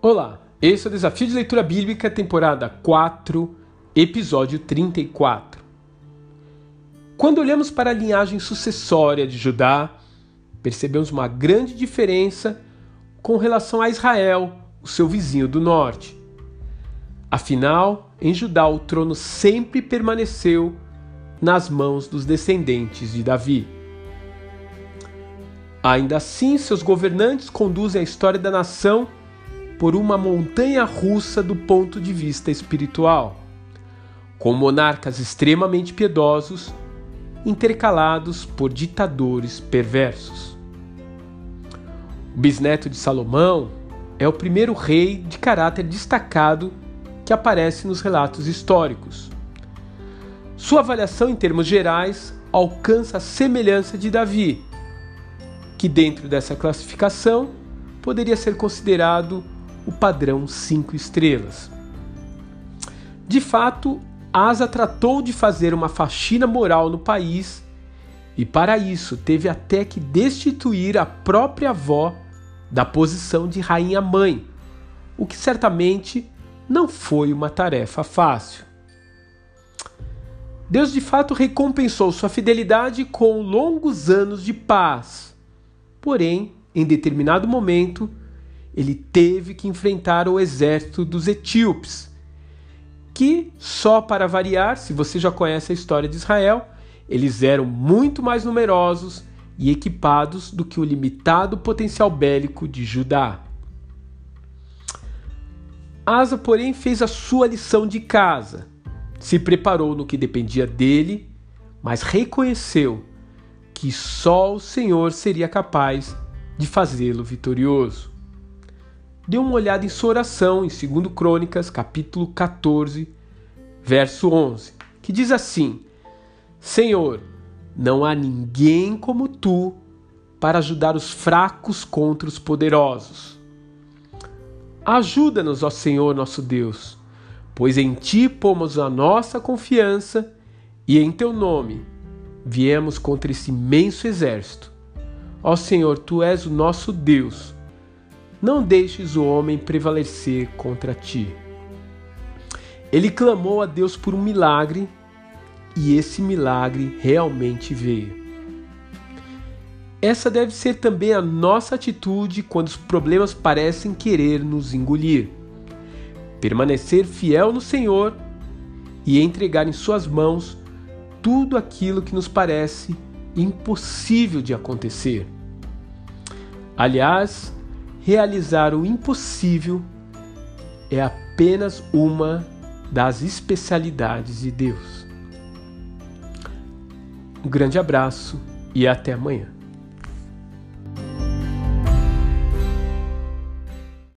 Olá, esse é o Desafio de Leitura Bíblica, temporada 4, episódio 34. Quando olhamos para a linhagem sucessória de Judá, percebemos uma grande diferença com relação a Israel, o seu vizinho do norte. Afinal, em Judá o trono sempre permaneceu nas mãos dos descendentes de Davi. Ainda assim, seus governantes conduzem a história da nação por uma montanha russa do ponto de vista espiritual, com monarcas extremamente piedosos intercalados por ditadores perversos. O bisneto de Salomão é o primeiro rei de caráter destacado que aparece nos relatos históricos. Sua avaliação em termos gerais alcança a semelhança de Davi, que dentro dessa classificação poderia ser considerado o padrão cinco estrelas. De fato, Asa tratou de fazer uma faxina moral no país e, para isso, teve até que destituir a própria avó da posição de rainha-mãe, o que certamente não foi uma tarefa fácil. Deus de fato recompensou sua fidelidade com longos anos de paz. Porém, em determinado momento, ele teve que enfrentar o exército dos etíopes, que, só para variar, se você já conhece a história de Israel, eles eram muito mais numerosos e equipados do que o limitado potencial bélico de Judá. Asa, porém, fez a sua lição de casa, se preparou no que dependia dele, mas reconheceu que só o Senhor seria capaz de fazê-lo vitorioso dê uma olhada em sua oração em 2 Crônicas, capítulo 14, verso 11, que diz assim: Senhor, não há ninguém como tu para ajudar os fracos contra os poderosos. Ajuda-nos, ó Senhor nosso Deus, pois em ti pomos a nossa confiança e em teu nome viemos contra esse imenso exército. Ó Senhor, tu és o nosso Deus não deixes o homem prevalecer contra ti. Ele clamou a Deus por um milagre e esse milagre realmente veio. Essa deve ser também a nossa atitude quando os problemas parecem querer nos engolir. Permanecer fiel no Senhor e entregar em Suas mãos tudo aquilo que nos parece impossível de acontecer. Aliás, realizar o impossível é apenas uma das especialidades de Deus. Um grande abraço e até amanhã.